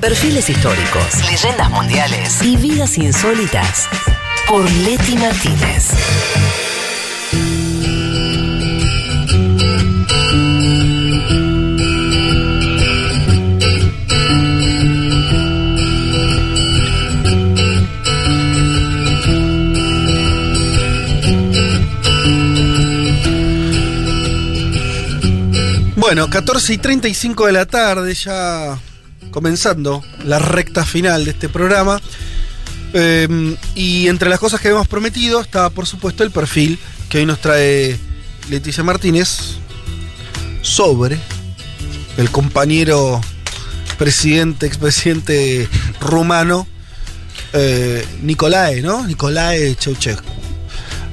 Perfiles históricos, leyendas mundiales. Y vidas insólitas. Por Leti Martínez. Bueno, 14 y 35 de la tarde, ya comenzando la recta final de este programa. Eh, y entre las cosas que habíamos prometido está, por supuesto, el perfil que hoy nos trae Leticia Martínez sobre el compañero presidente, expresidente rumano, eh, Nicolae, ¿no? Nicolae Ceausescu.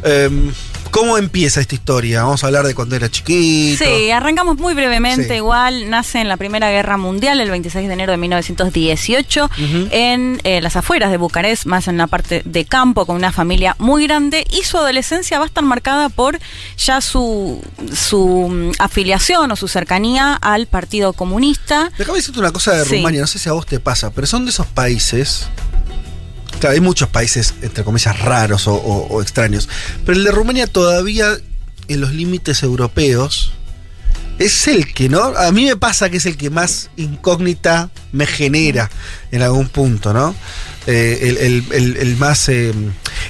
Eh, ¿Cómo empieza esta historia? Vamos a hablar de cuando era chiquito. Sí, arrancamos muy brevemente. Sí. Igual nace en la Primera Guerra Mundial el 26 de enero de 1918 en eh, las afueras de Bucarest, más en la parte de campo, con una familia muy grande. Y su adolescencia va a estar marcada por ya su, su mm, afiliación o su cercanía al Partido Comunista. Déjame decirte una cosa de Sí. Rumania, no sé si a vos te pasa, pero son de esos países. Claro, hay muchos países, entre comillas, raros o, o- extraños. Pero el de Rumania todavía, en los límites europeos, es el que, ¿no? A mí me pasa que es el que más incógnita me genera en algún punto, ¿no? Eh, el, el- el- el más. eh,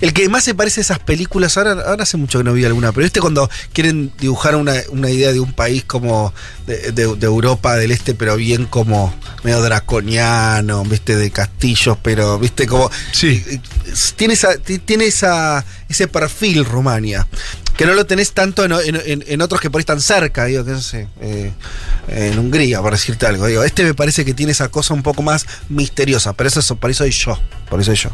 el que más se parece a esas películas. Ahora, ahora hace mucho que no vi alguna, pero este cuando quieren dibujar una, una idea de un país como de, de- de Europa del Este, pero bien como medio draconiano, ¿viste? De castillos, pero, ¿viste? Como. Sí. eh, Tiene, esa, ti- tiene esa, ese perfil Rumania. Que no lo tenés tanto en, en- en- en otros que por ahí están cerca, digo, que no sé, eh, en Hungría, por decirte algo. Digo, este me parece que tiene esa cosa un poco más misteriosa, pero eso, eso- por eso soy yo. Por eso soy yo.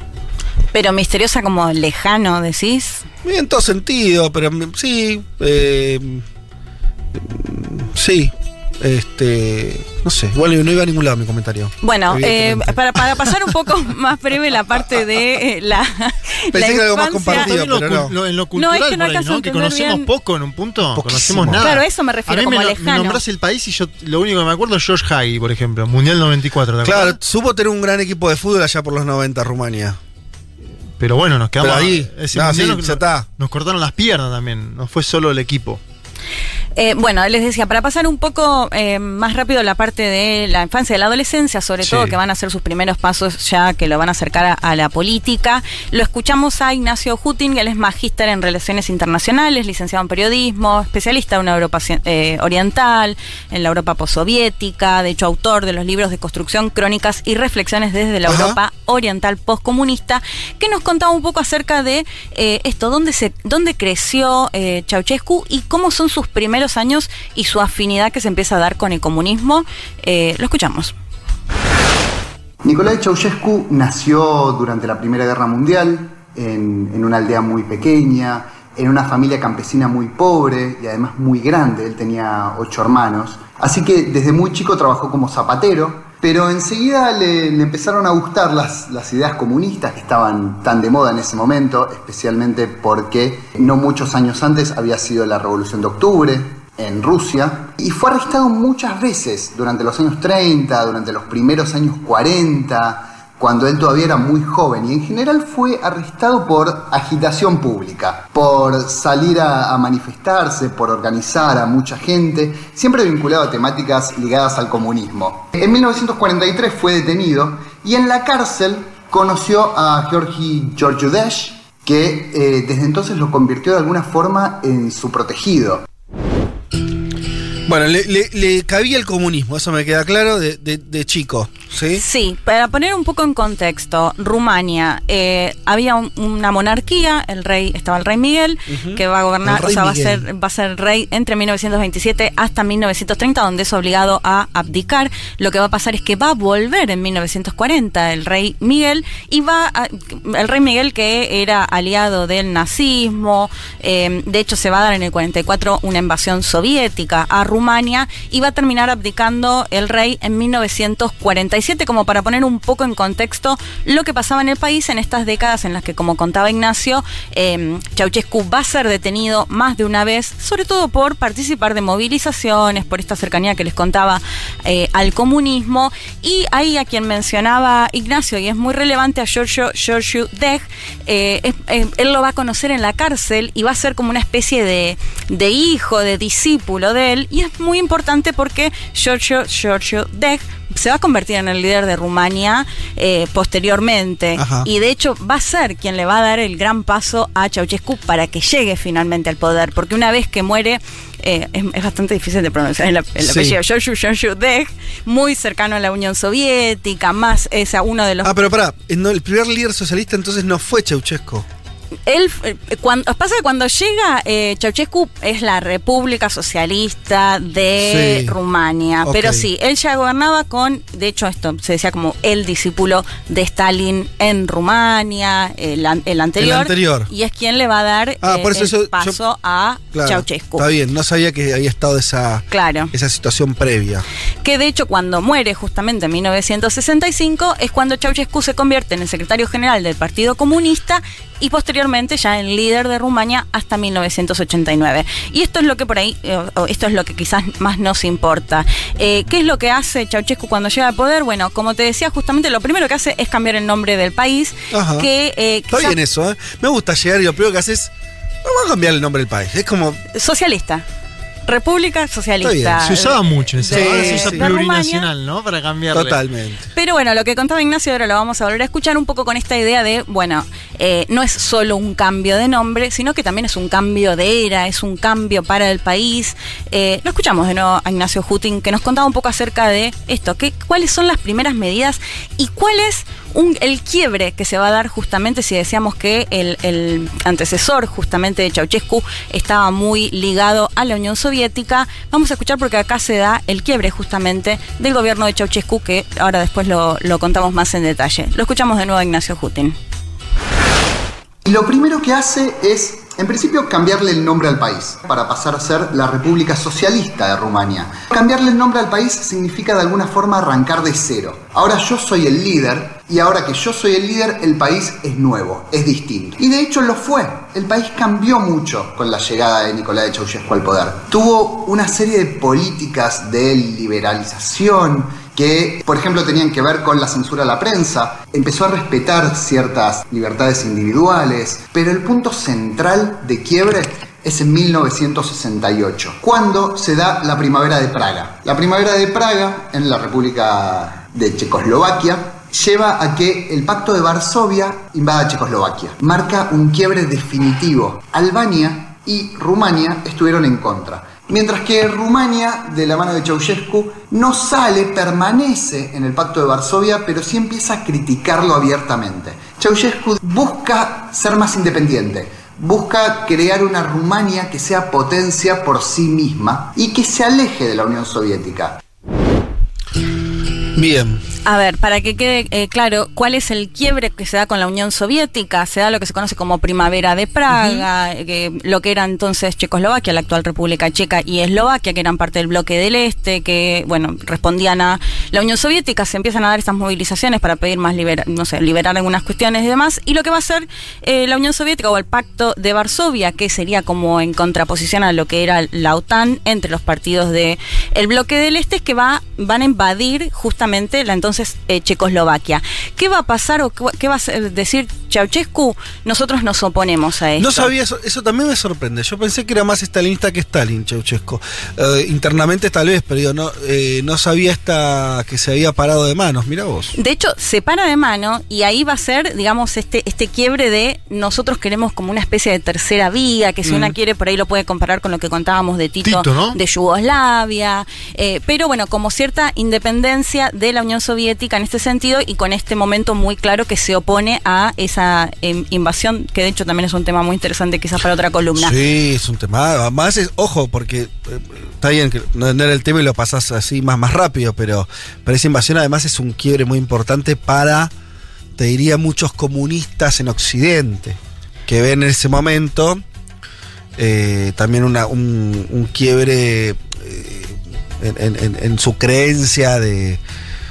Pero misteriosa como lejano, decís. En todo sentido, pero mm, sí. eh, mm, sí. Este. No sé, igual no iba a ningún lado mi comentario. Bueno, eh, para, para pasar un poco más breve la parte de eh, la. Pensé la que era algo más compartido. en lo, pero no. lo- en lo No, cultural es que no por ahí, ¿no? Que conocemos bien. poco en un punto. Poquísimo. Conocemos nada. Claro, a eso me refiero, a mí como me, no- lejano. me el país y yo lo único que me acuerdo es George Hagi, por ejemplo, Mundial 94. ¿te Claro, supo tener un gran equipo de fútbol allá por los 90, Rumania. Pero bueno, nos quedamos Pero ahí, ese no, sí, nos, ya está. nos cortaron las piernas también. No fue solo el equipo. Eh, bueno, les decía, para pasar un poco eh, más rápido la parte de la infancia y la adolescencia, sobre Sí. todo que van a ser sus primeros pasos ya que lo van a acercar a, a la política, lo escuchamos a Ignacio Hutin, él es magíster en Relaciones Internacionales, licenciado en Periodismo, especialista en una Europa eh, oriental, en la Europa postsoviética, de hecho autor de los libros de construcción, crónicas y reflexiones desde la Ajá. Europa oriental postcomunista, que nos contaba un poco acerca de esto, dónde, se, dónde creció Ceausescu y cómo son sus primeros años y su afinidad que se empieza a dar con el comunismo. Eh, lo escuchamos. Nicolai Ceausescu nació durante la Primera Guerra Mundial en, en una aldea muy pequeña, en una familia campesina muy pobre y además muy grande. Él tenía ocho hermanos. Así que desde muy chico trabajó como zapatero, pero enseguida le, le empezaron a gustar las, las ideas comunistas que estaban tan de moda en ese momento, especialmente porque no muchos años antes había sido la Revolución de Octubre, en Rusia y fue arrestado muchas veces durante los años 30, durante los primeros años 40, cuando él todavía era muy joven y en general fue arrestado por agitación pública, por salir a, manifestarse, por organizar a mucha gente, siempre vinculado a temáticas ligadas al comunismo. En 1943 fue detenido y en la cárcel conoció a Georgi Georgioudesh, que eh, desde entonces lo convirtió de alguna forma en su protegido. Bueno, le, cabía el comunismo, eso me queda claro, de chico, ¿sí? Sí, para poner un poco en contexto, Rumania eh, había un- una monarquía, el rey estaba el rey Miguel, que va a gobernar, o sea, va a ser va a ser rey entre 1927 hasta 1930, donde es obligado a abdicar. Lo que va a pasar es que va a volver en 1940 el rey Miguel y va a- el rey Miguel que era aliado del nazismo, eh, de hecho se va a dar en el 44 una invasión soviética a Rumania y va a terminar abdicando el rey en 1946 1967, como para poner un poco en contexto lo que pasaba en el país en estas décadas en las que, como contaba Ignacio, eh, Ceausescu va a ser detenido más de una vez, sobre todo por participar de movilizaciones, por esta cercanía que les contaba eh, al comunismo. Y ahí a quien mencionaba Ignacio, y es muy relevante, a Giorgio, Giorgio Deg, eh, eh, él lo va a conocer en la cárcel y va a ser como una especie de, de hijo, de discípulo de él. Y es muy importante porque Giorgio, Giorgio Deg se va a convertir en el líder de Rumania eh, posteriormente. Ajá. Y de hecho va a ser quien le va a dar el gran paso a Ceausescu para que llegue finalmente al poder. Porque una vez que muere, eh, es, es bastante difícil de pronunciar el, el Sí. apellido, Deg, muy cercano a la Unión Soviética, más es a uno de los Ah, pero pará, eh, no, el primer líder socialista entonces no fue Ceausescu. Él, eh, cuando, pasa que cuando llega eh, Ceausescu es la República Socialista de Sí. Rumania, pero sí, él ya gobernaba con, de hecho esto se decía como el discípulo de Stalin en Rumania, el, an- el anterior, El anterior. y es quien le va a dar Ah, eh, por eso el yo- paso a Claro, Ceausescu. Está bien, no sabía que había estado esa, Claro. esa situación previa. que de hecho cuando muere justamente en 1965 es cuando Ceausescu se convierte en el secretario general del Partido Comunista y posteriormente ya en líder de Rumania hasta 1989. Y esto es lo que por ahí, eh, esto es lo que quizás más nos importa. Eh, ¿Qué es lo que hace Ceausescu cuando llega al poder? Bueno, como te decía, justamente lo primero que hace es cambiar el nombre del país, Ajá. que eh, Está quizás- bien eso, ¿eh? Me gusta llegar y lo primero que haces, vamos a cambiar el nombre del país. Es como, socialista. República Socialista. Se usaba mucho eso. Ahora se usa sí. plurinacional, ¿no? Para cambiarle. totalmente. Pero bueno, lo que contaba Ignacio ahora lo vamos a volver a escuchar un poco con esta idea de, bueno, eh, no es solo un cambio de nombre, sino que también es un cambio de era, es un cambio para el país. Eh, lo escuchamos de nuevo a Ignacio Hutin, que nos contaba un poco acerca de esto, que, cuáles son las primeras medidas y cuál es el quiebre que se va a dar justamente si decíamos que el, antecesor justamente de Ceausescu estaba muy ligado a la Unión Soviética. Vamos a escuchar porque acá se da el quiebre justamente del gobierno de Ceausescu, que ahora después lo, contamos más en detalle. Lo escuchamos de nuevo a Ignacio Hutin. Y lo primero que hace es, en principio, cambiarle el nombre al país, para pasar a ser la República Socialista de Rumania. Cambiarle el nombre al país significa de alguna forma arrancar de cero. Ahora yo soy el líder, y ahora que yo soy el líder, el país es nuevo, es distinto. Y de hecho lo fue. El país cambió mucho con la llegada de Nicolás de Ceausescu al poder. Tuvo una serie de políticas de liberalización, que, por ejemplo, tenían que ver con la censura a la prensa. Empezó a respetar ciertas libertades individuales, pero el punto central de quiebre es en 1968, cuando se da la primavera de Praga. La primavera de Praga, en la República de Checoslovaquia, lleva a que el pacto de Varsovia invada Checoslovaquia. Marca un quiebre definitivo. Albania y Rumania estuvieron en contra. Mientras que Rumania, de la mano de Ceausescu, no sale, permanece en el pacto de Varsovia, pero sí empieza a criticarlo abiertamente. Ceausescu busca ser más independiente, busca crear una Rumania que sea potencia por sí misma y que se aleje de la Unión Soviética. Bien. A ver, para que quede eh, claro, ¿cuál es el quiebre que se da con la Unión Soviética? Se da lo que se conoce como Primavera de Praga, eh, que, lo que era entonces Checoslovaquia, la actual República Checa, y Eslovaquia, que eran parte del bloque del Este, que, bueno, respondían a la Unión Soviética. Se empiezan a dar estas movilizaciones para pedir más, libera- no sé, liberar algunas cuestiones y demás. Y lo que va a hacer eh, la Unión Soviética o el Pacto de Varsovia, que sería como en contraposición a lo que era la OTAN entre los partidos de el bloque del Este, es que va, van a invadir justamente la entonces eh, Checoslovaquia. ¿Qué va a pasar o qué va- a decir Ceausescu? Nosotros nos oponemos a esto. No sabía eso, eso también me sorprende. Yo pensé que era más stalinista que Stalin, Ceausescu. Eh, internamente tal vez, pero no, eh, no sabía esta que se había parado de manos. Mira vos. De hecho, se para de mano y ahí va a ser, digamos, este, este quiebre de nosotros queremos como una especie de tercera vía, que si Mm. una quiere por ahí lo puede comparar con lo que contábamos de Tito, Tito, ¿no? de Yugoslavia, pero bueno, como cierta independencia de la Unión Soviética en este sentido y con este momento muy claro que se opone a esa em, invasión, que de hecho también es un tema muy interesante quizás para otra columna. Sí, es un tema. Además, es, ojo, porque eh, está bien que no, era el tema y lo pasás así más, más rápido, pero, pero esa invasión además es un quiebre muy importante para, te diría, muchos comunistas en Occidente, que ven en ese momento eh, también un, quiebre eh, en su creencia de,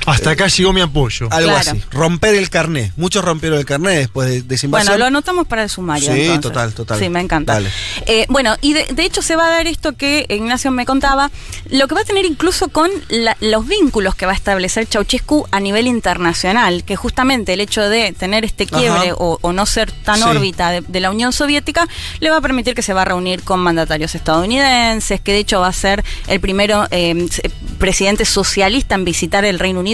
Hasta acá llegó mi apoyo. Algo Claro. así. Romper el carné. Muchos rompieron el carné después de, de esa invasión. Bueno, lo anotamos para el sumario. Sí, entonces. total, total. Sí, me encanta. Dale. Eh, bueno, y de, de hecho se va a dar esto que Ignacio me contaba, lo que va a tener incluso con la- los vínculos que va a establecer Ceausescu a nivel internacional, que justamente el hecho de tener este quiebre o, o no ser tan Sí. órbita de, de la Unión Soviética, le va a permitir que se va a reunir con mandatarios estadounidenses, que de hecho va a ser el primero eh, presidente socialista en visitar el Reino Unido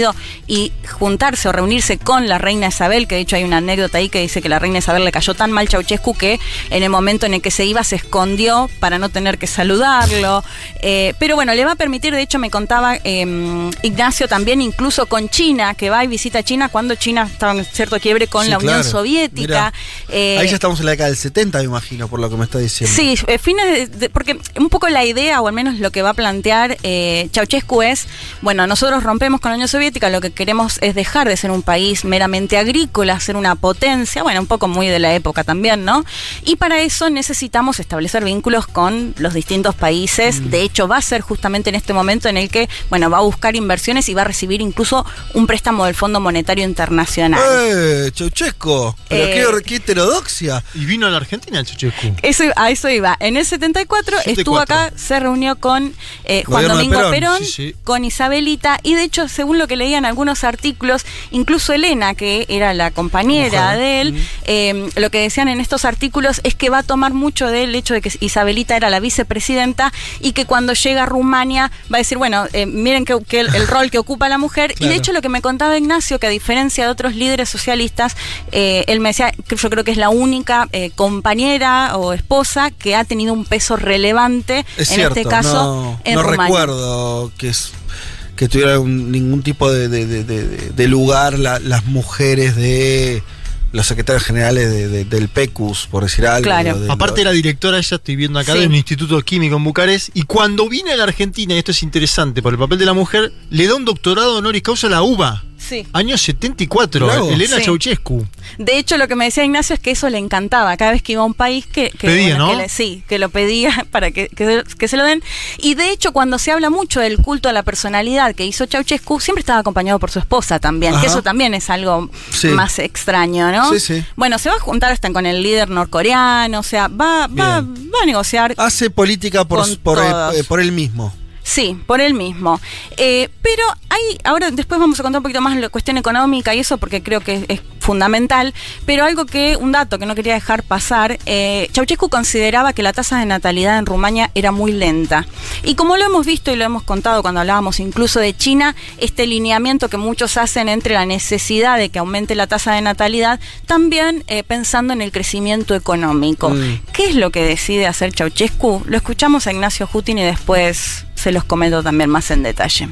y juntarse o reunirse con la reina Isabel, que de hecho hay una anécdota ahí que dice que la reina Isabel le cayó tan mal Ceausescu que en el momento en el que se iba se escondió para no tener que saludarlo. Eh, pero bueno, le va a permitir, de hecho me contaba eh, Ignacio también incluso con China, que va y visita China cuando China estaba en cierto quiebre con Sí, la Unión claro. Soviética. Eh, Ahí ya estamos en la década del 70, me imagino, por lo que me está diciendo. Sí, eh, fines de- de- porque un poco la idea, o al menos lo que va a plantear Ceausescu es, bueno, nosotros rompemos con la Unión Soviética, lo que queremos es dejar de ser un país meramente agrícola, ser una potencia, bueno, un poco muy de la época también, ¿no? Y para eso necesitamos establecer vínculos con los distintos países. Mm. De hecho, va a ser justamente en este momento en el que, bueno, va a buscar inversiones y va a recibir incluso un préstamo del Fondo Monetario Internacional. ¡Eh, Chauchesco! Pero Eh, qué, qué heterodoxia. Y vino a la Argentina el Ceausescu. Eso, a eso iba. En el 74 estuvo 74. acá, se reunió con eh, Juan Domingo Perón, Perón, sí, sí. con Isabelita, y de hecho, según lo que leían algunos artículos, incluso Elena, que era la compañera de él, eh, lo que decían en estos artículos es que va a tomar mucho del hecho de que Isabelita era la vicepresidenta y que cuando llega a Rumania va a decir, bueno, eh, miren que, que el, el rol que ocupa la mujer. Y de hecho, lo que me contaba Ignacio, que a diferencia de otros líderes socialistas, eh, él me decía que yo creo que es la única compañera o esposa que ha tenido un peso relevante Es en cierto, este caso no, en no Rumania. recuerdo que es que tuviera un- ningún tipo de, de- de- de- de lugar la- las mujeres de los secretarios generales de- de- del PECUS, por decir algo. Claro. de- Aparte era directora, ella estoy viendo acá, Sí. de un instituto químico en Bucarest. Y cuando viene a la Argentina, y esto es interesante por el papel de la mujer, le da un doctorado honoris causa a la UBA. Sí. Año 74, Mirá vos. Elena Sí. Ceausescu. De hecho, lo que me decía Ignacio es que eso le encantaba. Cada vez que iba a un país, que, que, Pedía, ¿no? que le- sí, que lo pedía para que, que, que se lo den. Y de hecho, cuando se habla mucho del culto a la personalidad que hizo Ceausescu, siempre estaba acompañado por su esposa también. Que eso también es algo Sí. más extraño, ¿no? Sí, sí. Bueno, se va a juntar hasta con el líder norcoreano, o sea, va, va, va a negociar. Hace política por, por, eh, por él mismo. Sí, por él mismo. Eh, pero hay, ahora después vamos a contar un poquito más la cuestión económica y eso porque creo que es, fundamental, pero algo que, un dato que no quería dejar pasar, eh, Ceausescu consideraba que la tasa de natalidad en Rumania era muy lenta. Y como lo hemos visto y lo hemos contado cuando hablábamos incluso de China, este lineamiento que muchos hacen entre la necesidad de que aumente la tasa de natalidad, también eh, pensando en el crecimiento económico. Mm. ¿Qué es lo que decide hacer Ceausescu? Lo escuchamos a Ignacio Jutin y después se los comento también más en detalle.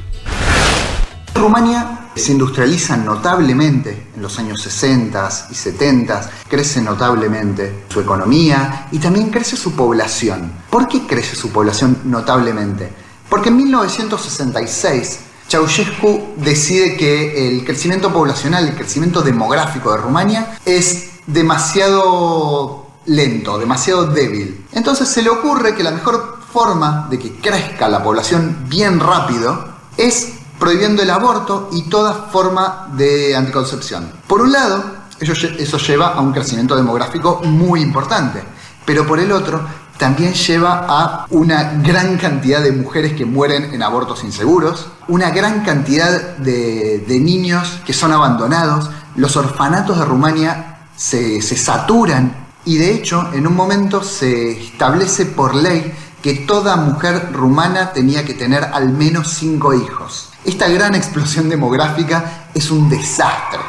Rumania se industrializa notablemente en los años 60 y 70, crece notablemente su economía y también crece su población. ¿Por qué crece su población notablemente? Porque en 1966 Ceausescu decide que el crecimiento poblacional, el crecimiento demográfico de Rumania es demasiado lento, demasiado débil. Entonces se le ocurre que la mejor forma de que crezca la población bien rápido es prohibiendo el aborto y toda forma de anticoncepción. Por un lado, eso, lle- eso lleva a un crecimiento demográfico muy importante, pero por el otro, también lleva a una gran cantidad de mujeres que mueren en abortos inseguros, una gran cantidad de, niños que son abandonados, los orfanatos de Rumania se saturan y de hecho en un momento se establece por ley que toda mujer rumana tenía que tener al menos cinco hijos. Esta gran explosión demográfica es un desastre,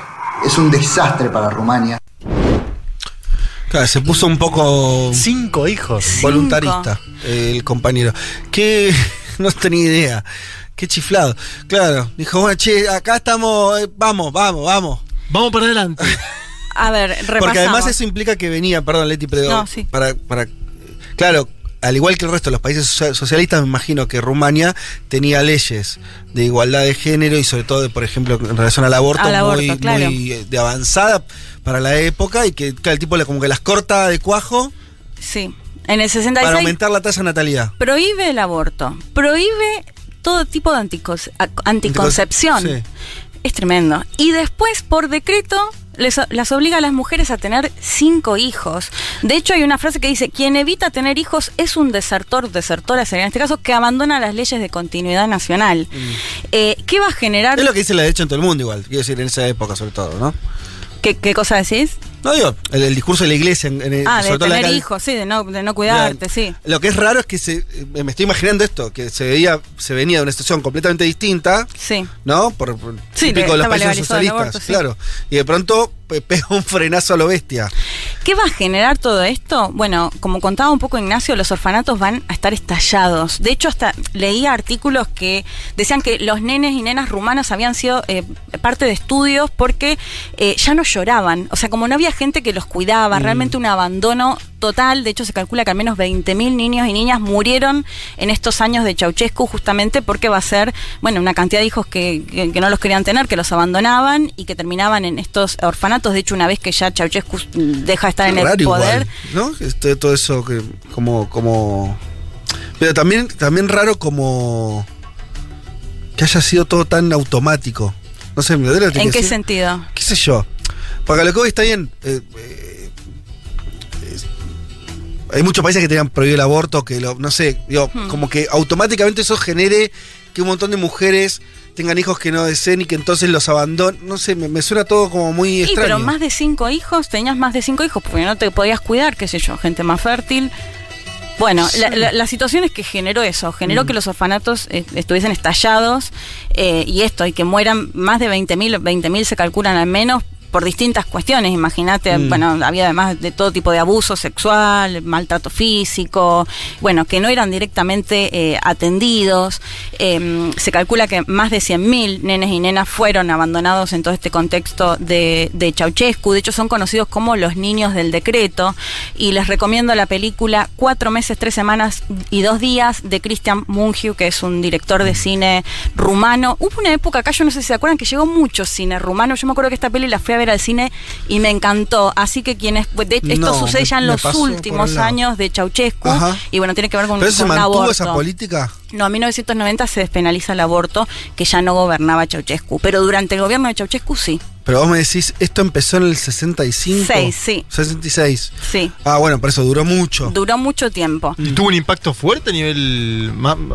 es un desastre para Rumania. Claro, se puso un poco Cinco hijos. Cinco. voluntarista el compañero. Que no tenía idea. Qué chiflado. Claro, dijo, bueno, che, acá estamos, eh, vamos, vamos, vamos. Vamos para adelante. A ver, repasamos. Porque además eso implica que venía, perdón Leti, pero No, sí. para, para, claro, al igual que el resto de los países socia- socialistas, me imagino que Rumania tenía leyes de igualdad de género y sobre todo, de, por ejemplo, en relación al aborto, Al aborto, muy, claro. muy, eh, de avanzada para la época y que claro, el tipo le- como que las corta de cuajo Sí. En el para 66 aumentar la tasa de natalidad. prohíbe el aborto, prohíbe todo tipo de anticoncepción. Sí. Es tremendo. Y después, por decreto, les- las obliga a las mujeres a tener cinco hijos. De hecho, hay una frase que dice, quien evita tener hijos es un desertor, desertora sería en este caso, que abandona las leyes de continuidad nacional. Eh, ¿Qué va a generar? Es lo que dice la derecha en todo el mundo igual, quiero decir, en esa época sobre todo, ¿no? ¿Qué, qué cosa decís? No digo, el, el discurso de la iglesia en, en Ah, de todo la tener hijos, sí, de no, de no cuidarte, sí. Lo que es raro es que se, eh, me estoy imaginando esto, que se veía, se venía de una situación completamente distinta, Sí. ¿no? Por, por Sí, típico de los países socialistas, aborto, sí. claro. Y de pronto pega un frenazo a lo bestia. ¿Qué va a generar todo esto? Bueno, como contaba un poco Ignacio, los orfanatos van a estar estallados. De hecho, hasta leía artículos que decían que los nenes y nenas rumanos habían sido eh, parte de estudios porque eh, ya no lloraban. O sea, como no había gente que los cuidaba, realmente un abandono total. De hecho, se calcula que al menos 20.000 niños y niñas murieron en estos años de Ceausescu justamente porque va a ser, bueno, una cantidad de hijos que, que- que no los querían tener, que los abandonaban y que terminaban en estos orfanatos. De hecho, una vez que ya Ceausescu deja de estar en el poder, igual, ¿no? Este, todo eso que como como pero también también raro como que haya sido todo tan automático. No sé, me duele ¿en qué decir. sentido? qué sé yo. Porque lo que voy está bien. eh, eh, hay muchos países que tenían prohibido el aborto, que lo, no sé, digo, Hmm. como que automáticamente eso genere que un montón de mujeres tengan hijos que no deseen y que entonces los abandonen. No sé, me, me suena todo como muy Sí, extraño. pero más de cinco hijos, tenías más de cinco hijos porque no te podías cuidar, qué sé yo, gente más fértil. Bueno, la, la- la situación es que generó eso, generó Mm. que los orfanatos eh, estuviesen estallados eh, y esto, y que mueran más de 20.000, 20.000 se calculan al menos por distintas cuestiones, imagínate, Mm. bueno, había además de todo tipo de abuso sexual, maltrato físico, bueno, que no eran directamente eh, atendidos. Eh, se calcula que más de 100.000 nenes y nenas fueron abandonados en todo este contexto de, de Ceausescu, de hecho son conocidos como los niños del decreto, y les recomiendo la película Cuatro meses, tres semanas y dos días de Christian Mungiu, que es un director de cine rumano. Hubo una época acá, yo no sé si se acuerdan, que llegó mucho cine rumano, yo me acuerdo que esta peli la fui a ver al cine y me encantó, así que quienes, de- esto No, sucede ya en los últimos años de Ceausescu, Ajá. y bueno, tiene que ver con, ¿Pero se con un mantuvo aborto. esa política? No, en 1990 se despenaliza el aborto, que ya no gobernaba Ceausescu, pero durante el gobierno de Ceausescu sí. Pero vos me decís, esto empezó en el 65. Seis, sí. 66. Sí. Ah, bueno, por eso duró mucho. Duró mucho tiempo. Y tuvo un impacto fuerte a nivel,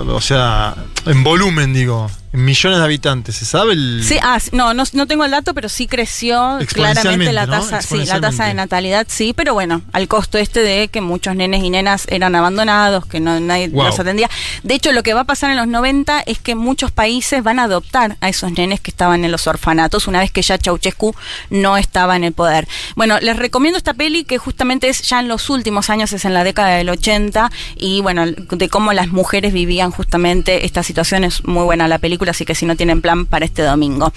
o sea, en volumen, digo, millones de habitantes. ¿Se sabe el...? Sí, ah, no, no, no tengo el dato, pero sí creció claramente la ¿no? tasa, sí, la tasa de natalidad, sí, pero bueno, al costo este de que muchos nenes y nenas eran abandonados, que no nadie Wow. los atendía. De hecho, lo que va a pasar en los 90 es que muchos países van a adoptar a esos nenes que estaban en los orfanatos una vez que ya Ceausescu no estaba en el poder. Bueno, les recomiendo esta peli que justamente es ya en los últimos años, es en la década del 80 y bueno, de cómo las mujeres vivían justamente esta situación es muy buena la película, así que si no tienen plan para este domingo.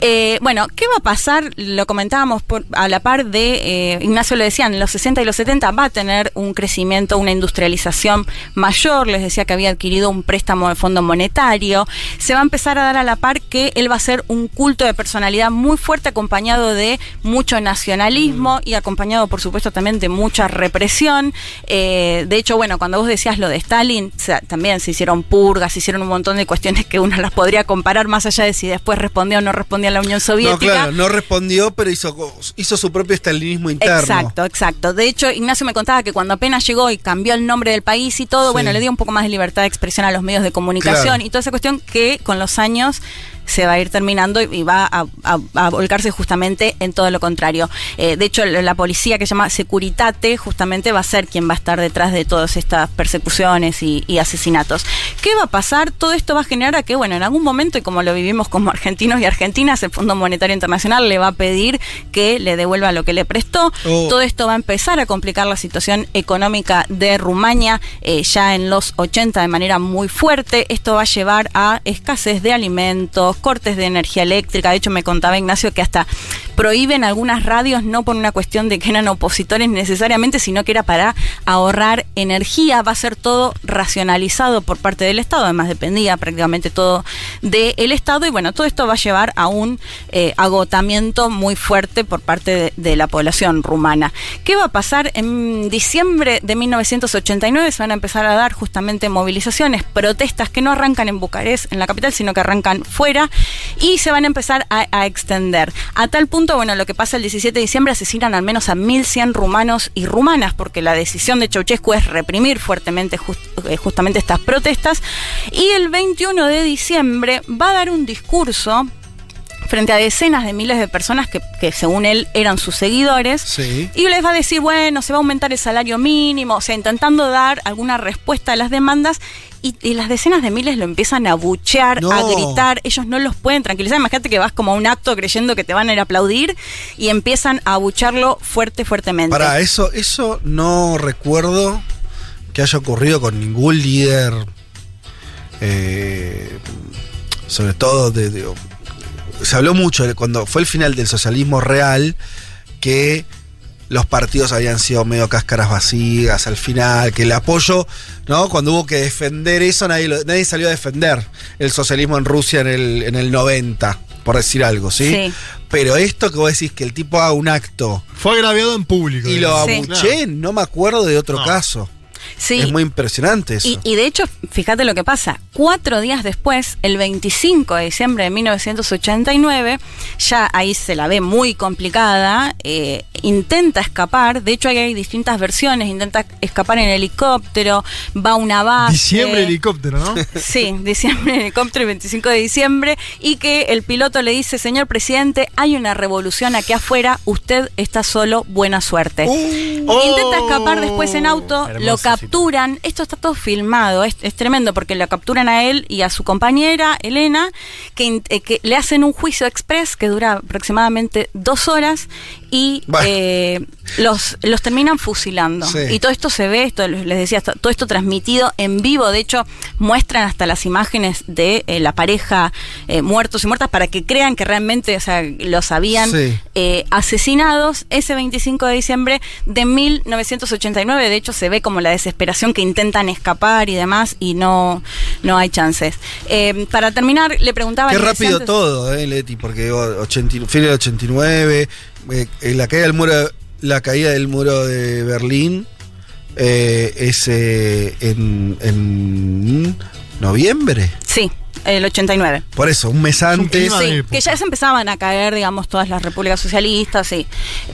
Eh, bueno, ¿qué va a pasar? Lo comentábamos por- a la par de, eh, Ignacio lo decía, en los 60 y los 70 va a tener un crecimiento, una industrialización mayor, les decía que había adquirido un préstamo de fondo monetario, se va a empezar a dar a la par que él va a ser un culto de personalidad muy fuerte acompañado de mucho nacionalismo y acompañado por supuesto también de mucha represión. Eh, de hecho, bueno, cuando vos decías lo de Stalin, o sea, también se hicieron purgas, se hicieron un montón de cuestiones que uno las podría comparar más allá de si después respondía o no respondía a la Unión Soviética. No, claro, no respondió, pero hizo, hizo su propio estalinismo interno. Exacto, exacto. De hecho, Ignacio me contaba que cuando apenas llegó y cambió el nombre del país y todo, Sí. bueno, le dio un poco más de libertad de expresión a los medios de comunicación Claro. y toda esa cuestión que con los años se va a ir terminando y va a, a- a volcarse justamente en todo lo contrario. Eh, de hecho, la la policía que se llama Securitate justamente va a ser quien va a estar detrás de todas estas persecuciones y, y asesinatos. ¿Qué va a pasar? Todo esto va a generar a que, bueno, en algún momento, y como lo vivimos como argentinos y argentinas, el Fondo Monetario Internacional le va a pedir que le devuelva lo que le prestó. Oh. Todo esto va a empezar a complicar la situación económica de Rumania eh, ya en los 80 de manera muy fuerte. Esto va a llevar a escasez de alimentos, cortes de energía eléctrica. De hecho, me contaba Ignacio que hasta prohíben algunas radios no por una cuestión de que eran opositores necesariamente, sino que era para ahorrar energía, va a ser todo racionalizado por parte del Estado, además dependía prácticamente todo del Estado y bueno, todo esto va a llevar a un eh, agotamiento muy fuerte por parte de, la población rumana. ¿Qué va a pasar? En diciembre de 1989 se van a empezar a dar justamente movilizaciones, protestas que no arrancan en Bucarest, en la capital, sino que arrancan fuera y se van a empezar a extender. A tal punto, bueno, lo que pasa el 17 de diciembre asesinan al menos a 1.100 rumanos y rumanas, porque la decisión de Ceausescu es reprimir fuertemente just, eh, justamente estas protestas. Y el 21 de diciembre va a dar un discurso frente a decenas de miles de personas que, que según él eran sus seguidores. Sí. Y les va a decir, bueno, se va a aumentar el salario mínimo, o sea, intentando dar alguna respuesta a las demandas. Y, y, las decenas de miles lo empiezan a buchear, No. a gritar, ellos no los pueden tranquilizar. Imagínate que vas como a un acto creyendo que te van a ir a aplaudir y empiezan a bucharlo fuerte, fuertemente. Para eso, eso no recuerdo que haya ocurrido con ningún líder, eh, sobre todo de, de- se habló mucho cuando fue el final del socialismo real que los partidos habían sido medio cáscaras vacías al final, que el apoyo, ¿no? Cuando hubo que defender eso, nadie, lo- nadie salió a defender el socialismo en Rusia en el, en el 90, por decir algo, ¿sí? Sí. Pero esto que vos decís que el tipo haga un acto Fue agraviado en público. y lo Sí. abuché, no me acuerdo de otro No. caso. Sí. Es muy impresionante eso. Y, y de hecho, fíjate lo que pasa. Cuatro días después, el 25 de diciembre de 1989, ya ahí se la ve muy complicada, eh, intenta escapar, de hecho ahí hay distintas versiones, intenta escapar en helicóptero, va a una base. Diciembre helicóptero, ¿no? Sí, diciembre helicóptero, el 25 de diciembre, y que el piloto le dice, señor presidente, hay una revolución aquí afuera, usted está solo, buena suerte. Intenta escapar después en auto, Hermosa lo situación. Capturan, esto está todo filmado, es, es tremendo porque lo capturan a él y a su compañera, Elena, que, eh, que le hacen un juicio express que dura aproximadamente dos horas y Bueno. eh, los, los terminan fusilando. Sí. Y todo esto se ve, esto les decía, todo esto transmitido en vivo, de hecho muestran hasta las imágenes de eh, la pareja eh, muertos y muertas para que crean que realmente o sea, los habían Sí. eh, asesinados ese 25 de diciembre de 1989. De hecho, se ve como la desesperación que intentan escapar y demás, y no, no hay chances. Para terminar, le preguntaba. Qué rápido todo, eh, Leti, porque 80 fin del 89, eh, la caída del muro, la caída del muro de Berlín eh, es eh, en, en noviembre. Sí, el 89. Por eso, un mes antes. Sí, que ya se empezaban a caer, digamos, todas las repúblicas socialistas, sí.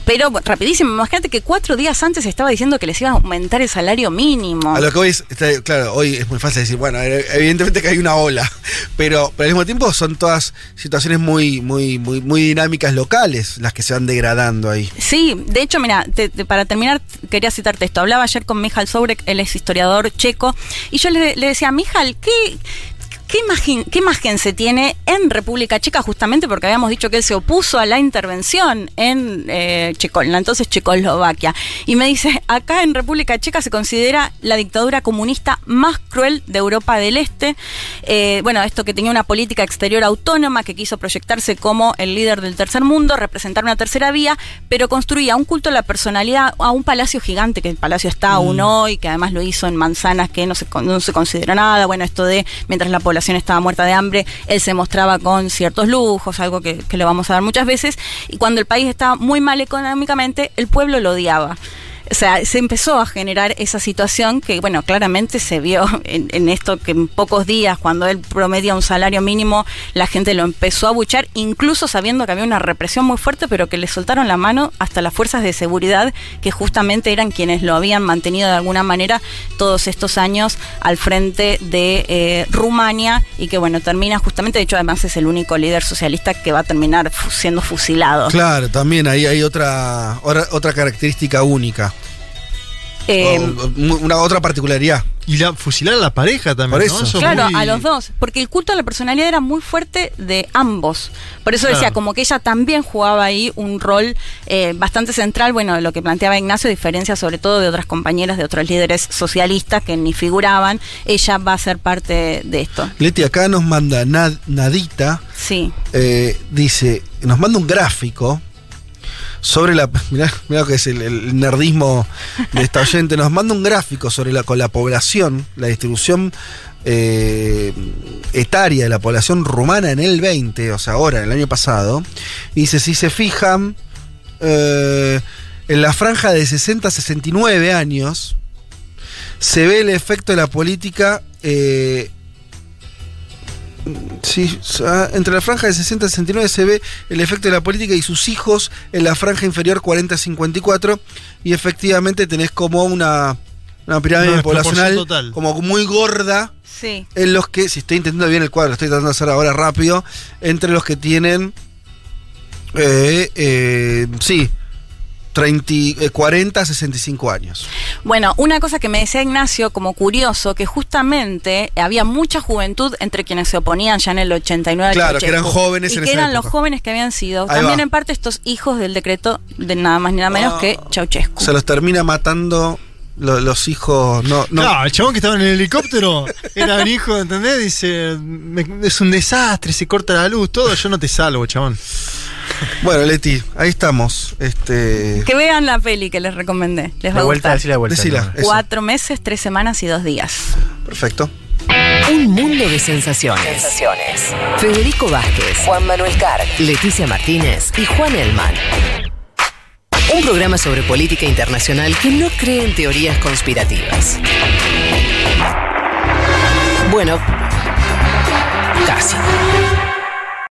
Pero rapidísimo, imagínate que cuatro días antes estaba diciendo que les iba a aumentar el salario mínimo. A lo que hoy es, está- claro, hoy es muy fácil decir, bueno, eh, evidentemente que hay una ola, pero, pero al mismo tiempo son todas situaciones muy, muy, muy, muy dinámicas locales las que se van degradando ahí. Sí, de hecho, mira, te- te- para terminar, quería citarte esto. Hablaba ayer con Mijal Sobrek, él es historiador checo, y yo le, le decía, Mijal, ¿qué, qué, imagen, ¿qué imagen se tiene en República Checa? Justamente porque habíamos dicho que él se opuso a la intervención en, eh, Checo- en la entonces Checoslovaquia. Y me dice, acá en República Checa se considera la dictadura comunista más cruel de Europa del Este. Eh, bueno, esto que tenía una política exterior autónoma, que quiso proyectarse como el líder del tercer mundo, representar una tercera vía, pero construía un culto a la personalidad, a un palacio gigante, que el palacio está aún hoy, que además lo hizo en manzanas que no se, no se consideró nada. Bueno, esto de mientras la población estaba muerta de hambre, él se mostraba con ciertos lujos, algo que, que le vamos a dar muchas veces. Y cuando el país estaba muy mal económicamente, el pueblo lo odiaba. O sea, se empezó a generar esa situación que, bueno, claramente se vio en, en esto que en pocos días, cuando él promedia un salario mínimo, la gente lo empezó a buchar, incluso sabiendo que había una represión muy fuerte, pero que le soltaron la mano hasta las fuerzas de seguridad, que justamente eran quienes lo habían mantenido de alguna manera todos estos años al frente de eh, Rumania y que, bueno, termina justamente, de hecho, además es el único líder socialista que va a terminar siendo fusilado. Claro, también ahí hay otra, otra característica única. Eh, O- o- una otra particularidad. Y la, fusilar a la pareja también. Por ¿no? eso. es Claro, muy- a los dos, porque el culto a la personalidad era muy fuerte de ambos. Por eso decía, como que ella también jugaba ahí un rol eh, bastante central, bueno, lo que planteaba Ignacio, diferencia sobre todo de otras compañeras, de otros líderes socialistas que ni figuraban, ella va a ser parte de esto. Leti acá nos manda Nad- Nadita, Sí, eh, dice, nos manda un gráfico sobre la. Mirá, mirá que es el, el nerdismo de esta oyente. Nos manda un gráfico sobre la, con la población, la distribución eh, etaria de la población rumana en el 20, o sea, ahora, en el año pasado. Y dice: si se fijan, eh, en la franja de 60 a 69 años, se ve el efecto de la política. eh, Sí, ah, entre la franja de 60 y 69 se ve el efecto de la política y sus hijos en la franja inferior 40 a 54 y efectivamente tenés como una, una pirámide poblacional total. como muy gorda Sí. en los que, si estoy entendiendo bien el cuadro, estoy tratando de hacer ahora rápido, entre los que tienen, eh, eh, sí, 30, eh, 40 a 65 años. Bueno, una cosa que me decía Ignacio como curioso, que justamente había mucha juventud entre quienes se oponían ya en el 89 al Claro, que eran jóvenes y en que esa eran los jóvenes que habían sido Ahí también va. en parte estos hijos del decreto de nada más ni nada menos Ah. que Ceausescu. Se los termina matando lo- los hijos, no, no, No, el chabón que estaba en el helicóptero era un hijo, ¿entendés? Dice, "Me- es un desastre, se corta la luz, todo, yo no te salvo, chabón. Bueno, Leti, ahí estamos. Este, Que vean la peli que les recomendé. Les va La a vuelta, gustar. decir la vuelta. Decila. no. Cuatro meses, tres semanas y dos días. Perfecto. Un mundo de sensaciones. Federico Vázquez, Juan Manuel Carg, Leticia Martínez y Juan Elman. Un programa sobre política internacional que no cree en teorías conspirativas. Bueno, casi.